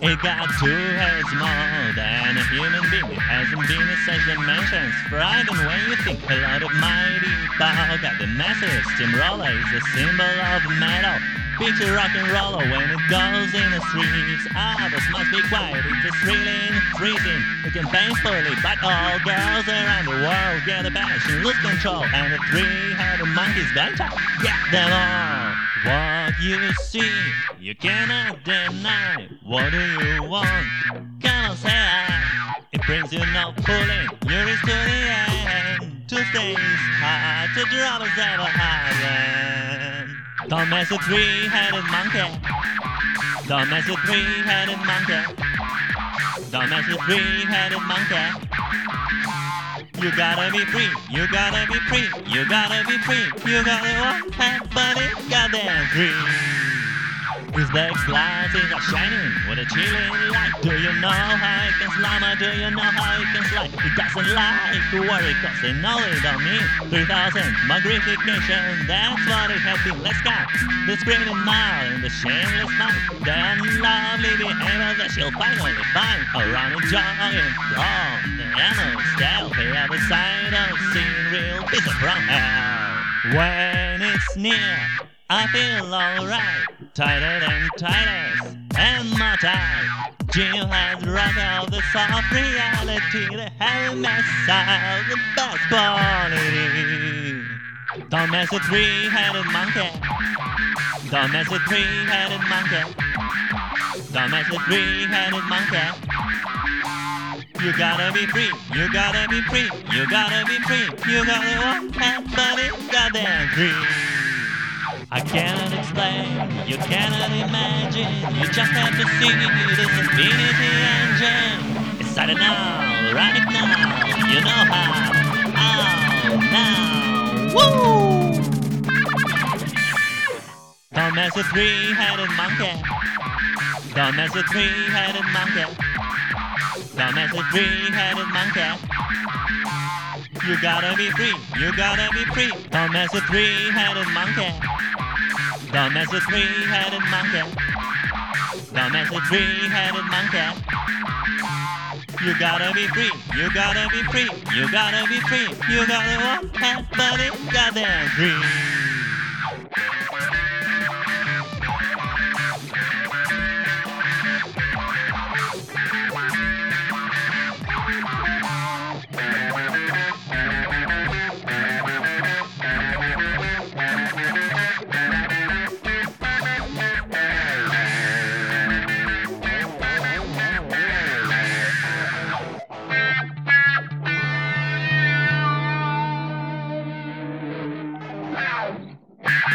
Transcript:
It got two heads more than a human being. It hasn't been in such dimensions. Frightened when you think a lot of mighty power. Got the massive steamroller is a symbol of metal. Picture rock and roller when it goes in the streets. Ah, Others must be quiet, it's thrilling, freezing. It can painfully, but all girls around the world get a passion, lose control, and the three-headed monkey's to get them all. What you see, you cannot deny. What do you want? On, say It brings you no pulling, you're to the end. Two things hard to drop as ever happen. Don't mess with three-headed monkey. Don't mess with three-headed monkey. Don't mess with three-headed monkey. You gotta be free, you gotta be free, you gotta be free, you gotta that body, goddamn free. His black glasses are shining with a chilling light. Do you know how it can slime? Do you know how it can slide? He doesn't like to worry cause they know it don't mean 3000 magnification. That's what it has been. Let's go. The screaming mile and the shameless smile. The unlovely behavior that she'll finally find around enjoying from the animal style. The other side of seeing real pizza from hell. When it's near. I feel alright, tighter than tightest, and my tight. Jill has out the soft reality, the heavy out the best quality. Don't mess with three-headed monkey. Don't mess with three-headed monkey. Don't mess with three-headed monkey. You gotta be free, you gotta be free, you gotta be free, you gotta walk that body, goddamn free. I cannot explain, you cannot imagine, you just have to see this infinity engine. It's started now, run it now, you know how. Oh, now, woo! Don't mess with three-headed monkey. Don't mess with three-headed monkey. Don't mess with three-headed monkey. You gotta be free, you gotta be free. Don't mess with three-headed monkey. Don't mess with three-headed monkey. Don't mess with three-headed monkey. You gotta be free, you gotta be free, you gotta be free, you gotta walk that body goddamn free.